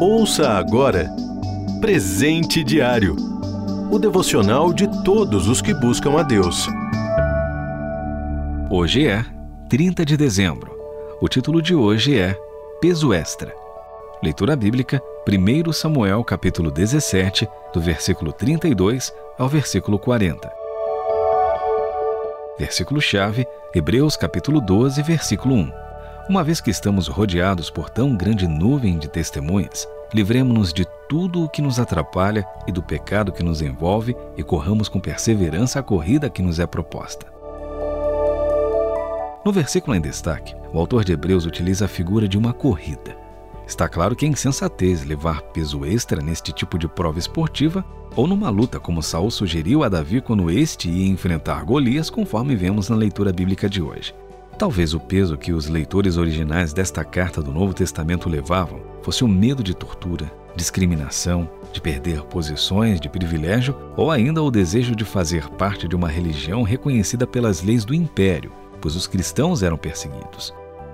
Ouça agora Presente Diário o devocional de todos os que buscam a Deus. Hoje é 30 de dezembro. O título de hoje é Peso Extra. Leitura bíblica, 1 Samuel capítulo 17, do versículo 32 ao versículo 40. Versículo-chave, Hebreus capítulo 12, versículo 1. Uma vez que estamos rodeados por tão grande nuvem de testemunhas, livremos-nos de tudo o que nos atrapalha e do pecado que nos envolve e corramos com perseverança a corrida que nos é proposta. No versículo em destaque, o autor de Hebreus utiliza a figura de uma corrida. Está claro que é insensatez levar peso extra neste tipo de prova esportiva ou numa luta como Saul sugeriu a Davi quando este ia enfrentar Golias, conforme vemos na leitura bíblica de hoje. Talvez o peso que os leitores originais desta carta do Novo Testamento levavam fosse o medo de tortura, discriminação, de perder posições de privilégio ou ainda o desejo de fazer parte de uma religião reconhecida pelas leis do império, pois os cristãos eram perseguidos.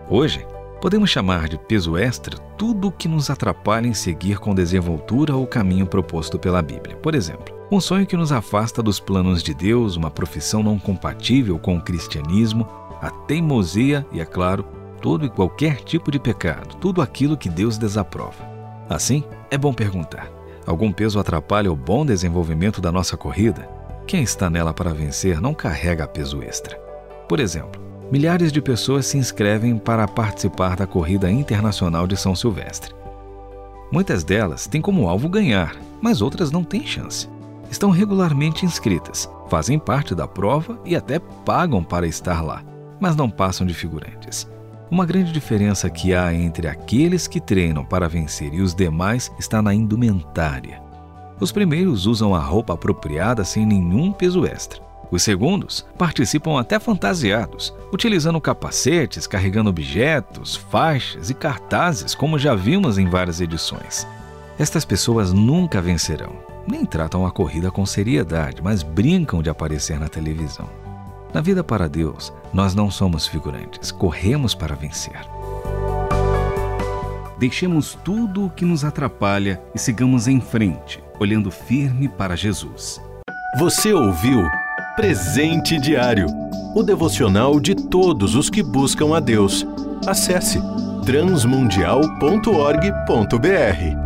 Hoje, podemos chamar de peso extra tudo o que nos atrapalha em seguir com desenvoltura o caminho proposto pela Bíblia. Por exemplo, um sonho que nos afasta dos planos de Deus, uma profissão não compatível com o cristianismo, a teimosia e, é claro, todo e qualquer tipo de pecado, tudo aquilo que Deus desaprova. Assim, é bom perguntar: algum peso atrapalha o bom desenvolvimento da nossa corrida? Quem está nela para vencer não carrega peso extra. Por exemplo, milhares de pessoas se inscrevem para participar da corrida internacional de São Silvestre. Muitas delas têm como alvo ganhar, mas outras não têm chance. Estão regularmente inscritas, fazem parte da prova e até pagam para estar lá mas não passam de figurantes. Uma grande diferença que há entre aqueles que treinam para vencer e os demais está na indumentária. Os primeiros usam a roupa apropriada sem nenhum peso extra. Os segundos participam até fantasiados, utilizando capacetes, carregando objetos, faixas e cartazes, como já vimos em várias edições. Estas pessoas nunca vencerão, nem tratam a corrida com seriedade, mas brincam de aparecer na televisão. Na vida para Deus, nós não somos figurantes, corremos para vencer. Deixemos tudo o que nos atrapalha e sigamos em frente, olhando firme para Jesus. Você ouviu Presente Diário o devocional de todos os que buscam a Deus. Acesse transmundial.org.br.